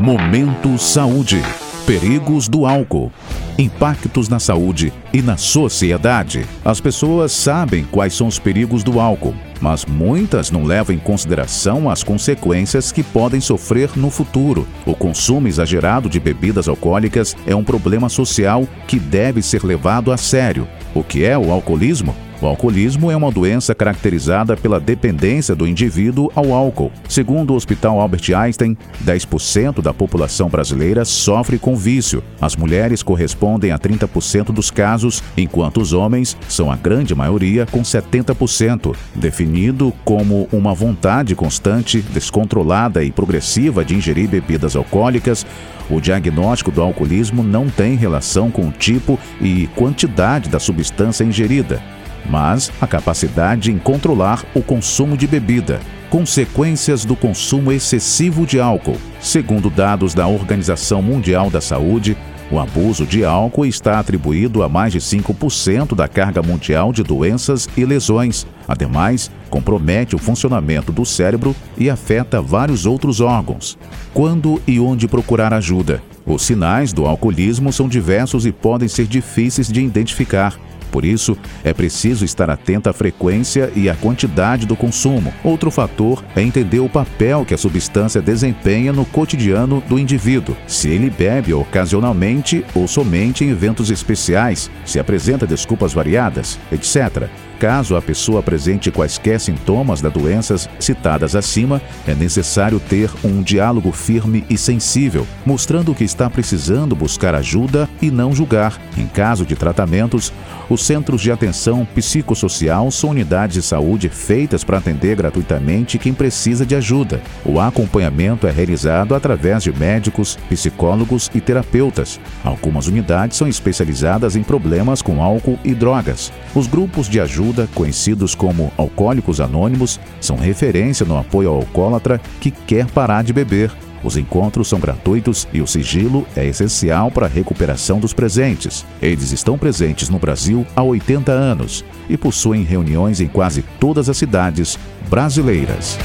Momento Saúde. Perigos do álcool. Impactos na saúde e na sociedade. As pessoas sabem quais são os perigos do álcool, mas muitas não levam em consideração as consequências que podem sofrer no futuro. O consumo exagerado de bebidas alcoólicas é um problema social que deve ser levado a sério. O que é o alcoolismo? O alcoolismo é uma doença caracterizada pela dependência do indivíduo ao álcool. Segundo o Hospital Albert Einstein, 10% da população brasileira sofre com vício. As mulheres correspondem a 30% dos casos, enquanto os homens são a grande maioria, com 70%. Definido como uma vontade constante, descontrolada e progressiva de ingerir bebidas alcoólicas, o diagnóstico do alcoolismo não tem relação com o tipo e quantidade da substância ingerida mas a capacidade em controlar o consumo de bebida. Consequências do consumo excessivo de álcool. Segundo dados da Organização Mundial da Saúde, o abuso de álcool está atribuído a mais de 5% da carga mundial de doenças e lesões. Ademais, compromete o funcionamento do cérebro e afeta vários outros órgãos. Quando e onde procurar ajuda? Os sinais do alcoolismo são diversos e podem ser difíceis de identificar. Por isso, é preciso estar atento à frequência e à quantidade do consumo. Outro fator é entender o papel que a substância desempenha no cotidiano do indivíduo. Se ele bebe ocasionalmente ou somente em eventos especiais, se apresenta desculpas variadas, etc. Caso a pessoa apresente quaisquer sintomas das doenças citadas acima, é necessário ter um diálogo firme e sensível, mostrando que está precisando buscar ajuda e não julgar. Em caso de tratamentos, os centros de atenção psicossocial são unidades de saúde feitas para atender gratuitamente quem precisa de ajuda. O acompanhamento é realizado através de médicos, psicólogos e terapeutas. Algumas unidades são especializadas em problemas com álcool e drogas. Os grupos de ajuda conhecidos como Alcoólicos Anônimos, são referência no apoio ao alcoólatra que quer parar de beber. Os encontros são gratuitos e o sigilo é essencial para a recuperação dos presentes. Eles estão presentes no Brasil há 80 anos e possuem reuniões em quase todas as cidades brasileiras.